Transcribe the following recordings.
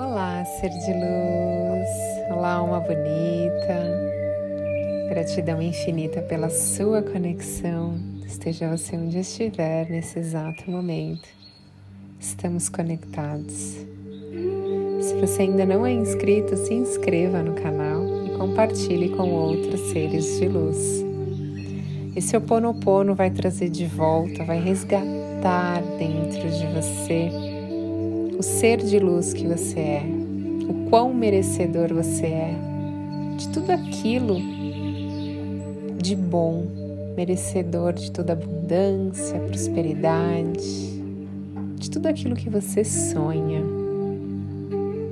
Olá, ser de luz. Olá, alma bonita. Gratidão infinita pela sua conexão. Esteja você onde estiver nesse exato momento. Estamos conectados. Se você ainda não é inscrito, se inscreva no canal e compartilhe com outros seres de luz. Esse Oponopono vai trazer de volta, vai resgatar dentro de você o ser de luz que você é, o quão merecedor você é de tudo aquilo de bom, merecedor de toda abundância, prosperidade, de tudo aquilo que você sonha.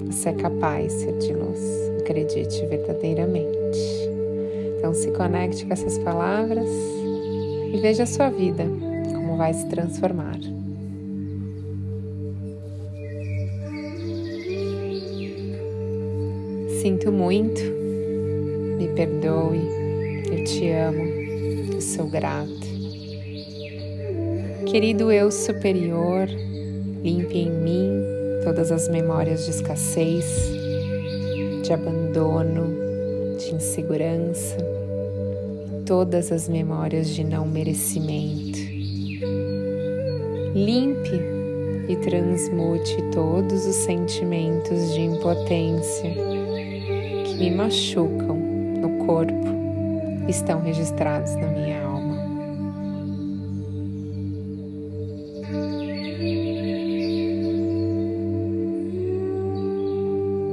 Você é capaz, ser de luz, acredite verdadeiramente. Então se conecte com essas palavras e veja a sua vida como vai se transformar. Sinto muito, me perdoe, eu te amo, eu sou grata. Querido eu superior, limpe em mim todas as memórias de escassez, de abandono, de insegurança, todas as memórias de não merecimento. Limpe e transmute todos os sentimentos de impotência me machucam no corpo estão registrados na minha alma.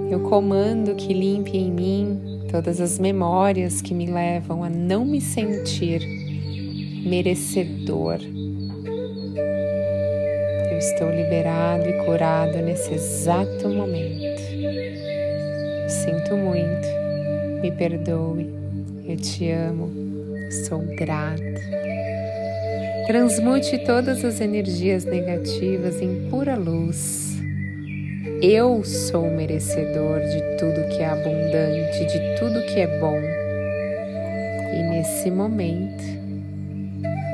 Eu comando que limpe em mim todas as memórias que me levam a não me sentir merecedor. Eu estou liberado e curado nesse exato momento. Sinto muito, me perdoe, eu te amo, sou grata. Transmute todas as energias negativas em pura luz. Eu sou merecedor de tudo que é abundante, de tudo que é bom. E nesse momento,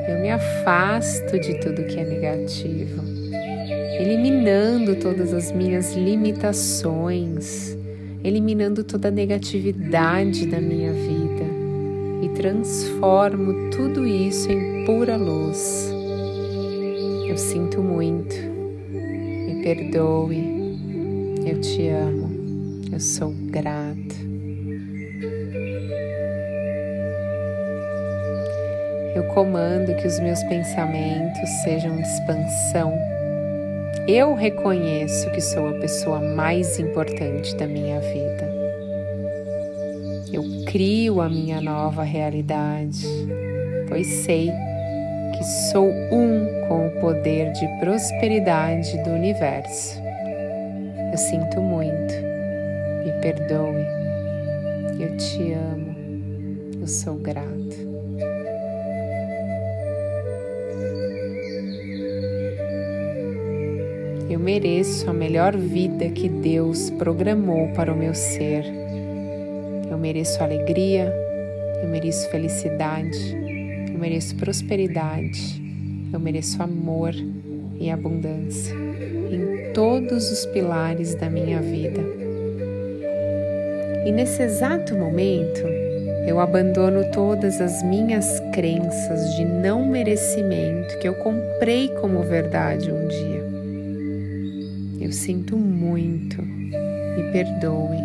eu me afasto de tudo que é negativo, eliminando todas as minhas limitações eliminando toda a negatividade da minha vida. E transformo tudo isso em pura luz. Eu sinto muito, me perdoe, eu te amo, eu sou grata. Eu comando que os meus pensamentos sejam expansão eu reconheço que sou a pessoa mais importante da minha vida. Eu crio a minha nova realidade, pois sei que sou um com o poder de prosperidade do universo. Eu sinto muito, me perdoe, eu te amo, eu sou grato. Eu mereço a melhor vida que Deus programou para o meu ser. Eu mereço alegria, eu mereço felicidade, eu mereço prosperidade, eu mereço amor e abundância em todos os pilares da minha vida. E nesse exato momento, eu abandono todas as minhas crenças de não merecimento que eu comprei como verdade um dia. Eu sinto muito, me perdoe,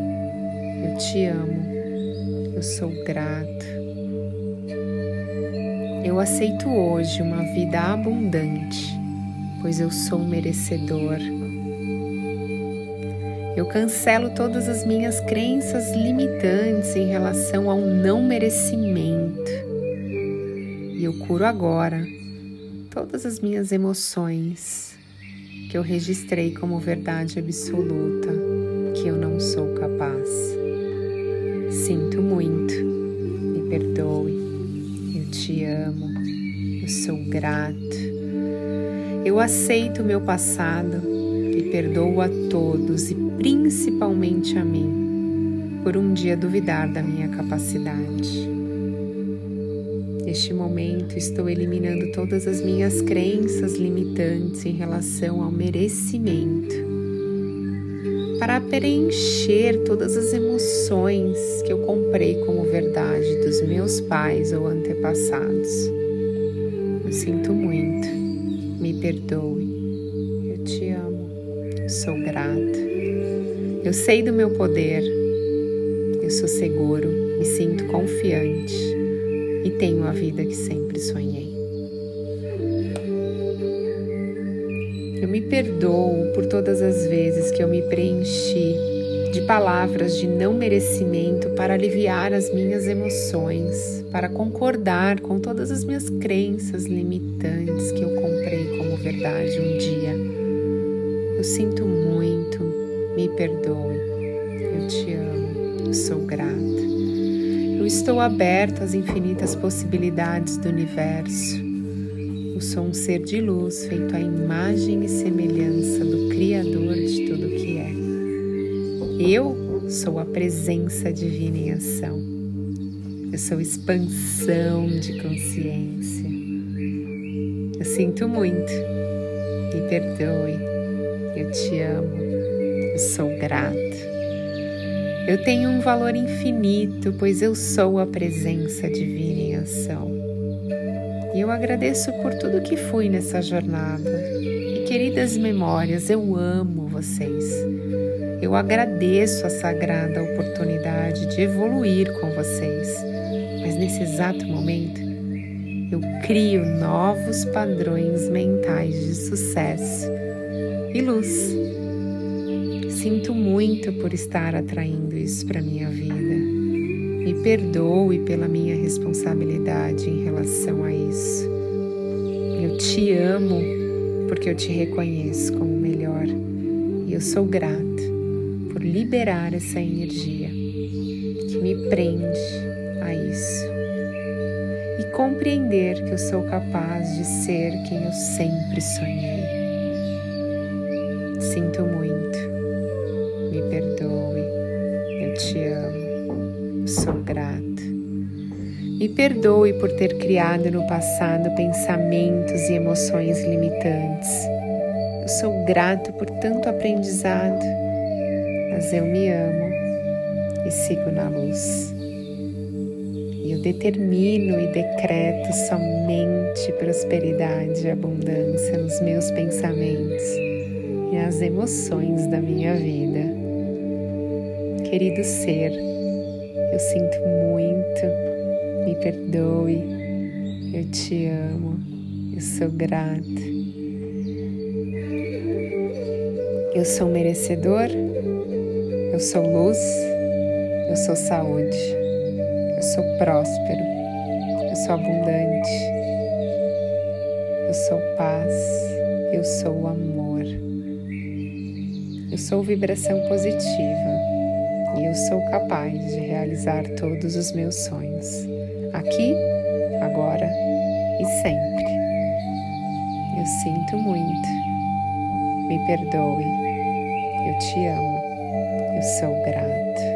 eu te amo, eu sou grato. Eu aceito hoje uma vida abundante, pois eu sou merecedor. Eu cancelo todas as minhas crenças limitantes em relação ao não merecimento. E eu curo agora todas as minhas emoções que eu registrei como verdade absoluta que eu não sou capaz. Sinto muito, me perdoe, eu te amo, eu sou grato. Eu aceito o meu passado e perdoo a todos e principalmente a mim por um dia duvidar da minha capacidade. Neste momento, estou eliminando todas as minhas crenças limitantes em relação ao merecimento, para preencher todas as emoções que eu comprei como verdade dos meus pais ou antepassados. Eu sinto muito, me perdoe, eu te amo, sou grata, eu sei do meu poder, eu sou seguro, me sinto confiante e tenho a vida que sempre sonhei. Eu me perdoo por todas as vezes que eu me preenchi de palavras de não merecimento para aliviar as minhas emoções, para concordar com todas as minhas crenças limitantes que eu comprei como verdade um dia. Eu sinto muito, me perdoe, eu te amo, eu sou grata. Eu estou aberta às infinitas possibilidades do universo. Eu sou um ser de luz feito à imagem e semelhança do Criador de tudo que é. Eu sou a presença divina em ação. Eu sou expansão de consciência. Eu sinto muito. Me perdoe. Eu te amo. Eu sou grata. Eu tenho um valor infinito, pois eu sou a presença divina em ação. E eu agradeço por tudo que fui nessa jornada. E queridas memórias, eu amo vocês. Eu agradeço a sagrada oportunidade de evoluir com vocês. Mas nesse exato momento, eu crio novos padrões mentais de sucesso e luz. Sinto muito por estar atraindo isso para minha vida. Me perdoe pela minha responsabilidade em relação a isso. Eu te amo porque eu te reconheço como melhor e eu sou grata por liberar essa energia que me prende a isso e compreender que eu sou capaz de ser quem eu sempre sonhei. Sinto muito, me perdoe, eu te amo sou grata. Me perdoe por ter criado no passado pensamentos e emoções limitantes. Eu sou grato por tanto aprendizado, mas eu me amo e sigo na luz. E eu determino e decreto somente prosperidade e abundância nos meus pensamentos e nas emoções da minha vida. Querido ser, eu sinto muito, me perdoe, eu te amo, eu sou grata. Eu sou merecedor, eu sou luz, eu sou saúde, eu sou próspero, eu sou abundante, eu sou paz, eu sou amor, eu sou vibração positiva e eu sou capaz de realizar todos os meus sonhos, aqui, agora e sempre. Eu sinto muito, me perdoe, eu te amo, eu sou grato.